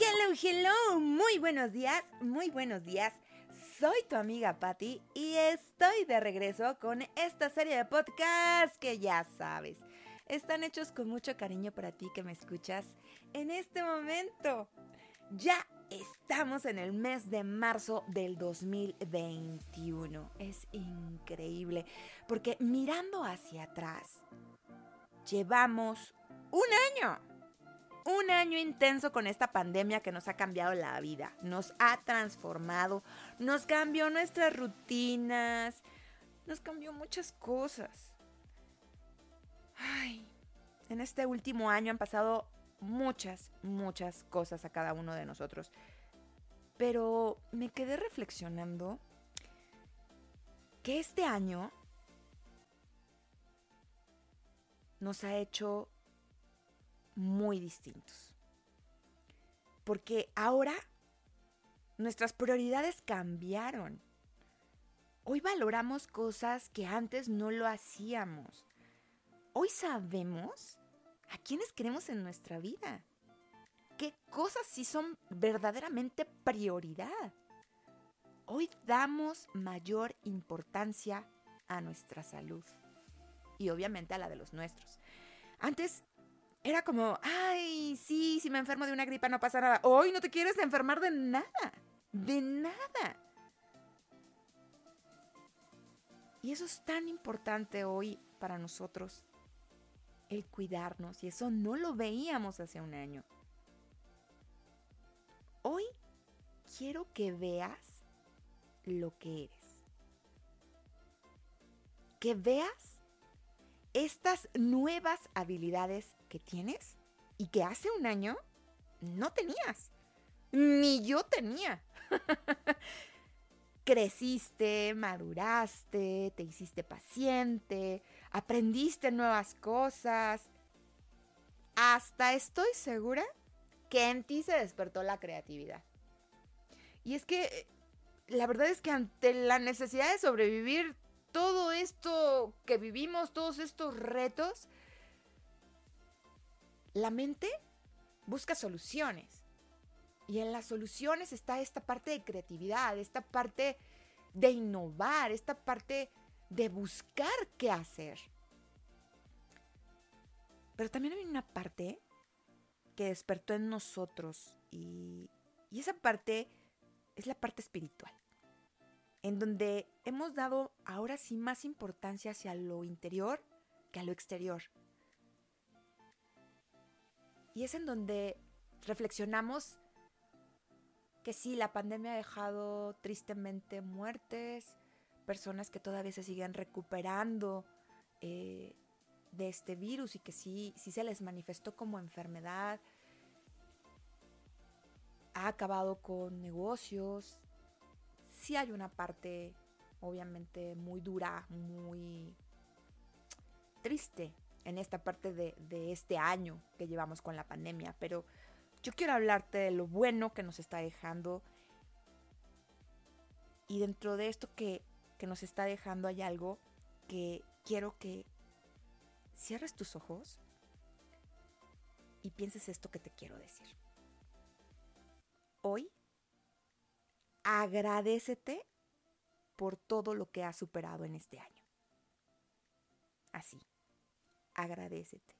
Hello, hello, muy buenos días, muy buenos días. Soy tu amiga Patti y estoy de regreso con esta serie de podcasts que ya sabes, están hechos con mucho cariño para ti que me escuchas en este momento. Ya estamos en el mes de marzo del 2021. Es increíble porque mirando hacia atrás, llevamos un año un año intenso con esta pandemia que nos ha cambiado la vida, nos ha transformado, nos cambió nuestras rutinas, nos cambió muchas cosas. Ay, en este último año han pasado muchas, muchas cosas a cada uno de nosotros. Pero me quedé reflexionando que este año nos ha hecho muy distintos. Porque ahora nuestras prioridades cambiaron. Hoy valoramos cosas que antes no lo hacíamos. Hoy sabemos a quiénes queremos en nuestra vida. ¿Qué cosas sí son verdaderamente prioridad? Hoy damos mayor importancia a nuestra salud y obviamente a la de los nuestros. Antes era como, ay, sí, si me enfermo de una gripa no pasa nada. Hoy no te quieres enfermar de nada, de nada. Y eso es tan importante hoy para nosotros, el cuidarnos, y eso no lo veíamos hace un año. Hoy quiero que veas lo que eres. Que veas estas nuevas habilidades que tienes y que hace un año no tenías. Ni yo tenía. Creciste, maduraste, te hiciste paciente, aprendiste nuevas cosas. Hasta estoy segura que en ti se despertó la creatividad. Y es que la verdad es que ante la necesidad de sobrevivir todo esto que vivimos, todos estos retos, la mente busca soluciones. Y en las soluciones está esta parte de creatividad, esta parte de innovar, esta parte de buscar qué hacer. Pero también hay una parte que despertó en nosotros y, esa parte es la parte espiritual en donde hemos dado ahora sí más importancia hacia lo interior que a lo exterior. Y es en donde reflexionamos que sí, la pandemia ha dejado tristemente muertes, personas que todavía se siguen recuperando eh, de este virus y que sí, sí se les manifestó como enfermedad, ha acabado con negocios, sí hay una parte obviamente muy dura, muy triste en esta parte de, este año que llevamos con la pandemia, pero yo quiero hablarte de lo bueno que nos está dejando y dentro de esto que, que nos está dejando hay algo que quiero que cierres tus ojos y pienses esto que te quiero decir. Hoy agradecete por todo lo que has superado en este año. Así, agradecete.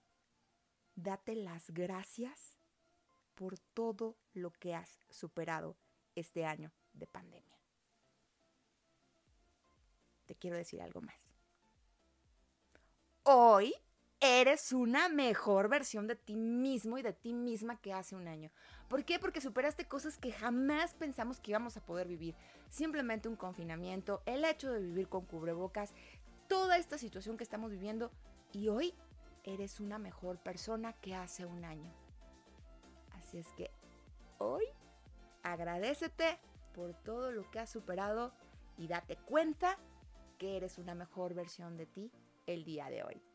Date las gracias por todo lo que has superado este año de pandemia. Te quiero decir algo más. Hoy eres una mejor versión de ti mismo y de ti misma que hace un año. ¿Por qué? Porque superaste cosas que jamás pensamos que íbamos a poder vivir. Simplemente un confinamiento, el hecho de vivir con cubrebocas, toda esta situación que estamos viviendo y hoy eres una mejor persona que hace un año. Así es que hoy agradecete por todo lo que has superado y date cuenta que eres una mejor versión de ti el día de hoy.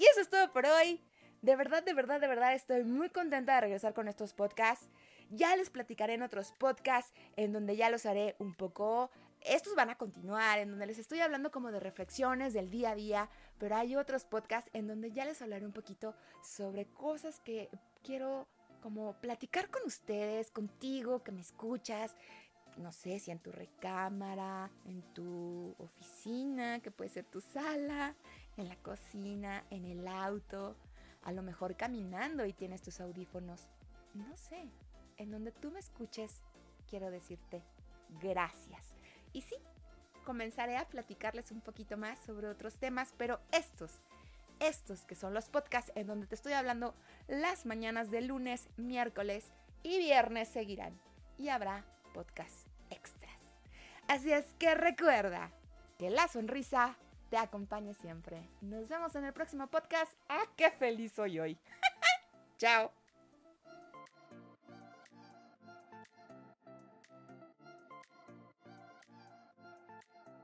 Y eso es todo por hoy. De verdad, de verdad, de verdad estoy muy contenta de regresar con estos podcasts. Ya les platicaré en otros podcasts en donde ya los haré un poco. Estos van a continuar, en donde les estoy hablando como de reflexiones del día a día, pero hay otros podcasts en donde ya les hablaré un poquito sobre cosas que quiero como platicar con ustedes, contigo, que me escuchas, no sé si en tu recámara, en tu oficina, que puede ser tu sala, en la cocina, en el auto, a lo mejor caminando y tienes tus audífonos. No sé, en donde tú me escuches, quiero decirte gracias. Y sí, comenzaré a platicarles un poquito más sobre otros temas, pero estos, estos que son los podcasts en donde te estoy hablando las mañanas de lunes, miércoles y viernes seguirán. Y habrá podcasts extras. Así es que recuerda que la sonrisa te acompañe siempre. Nos vemos en el próximo podcast. ¡Ah, qué feliz soy hoy! ¡Chao!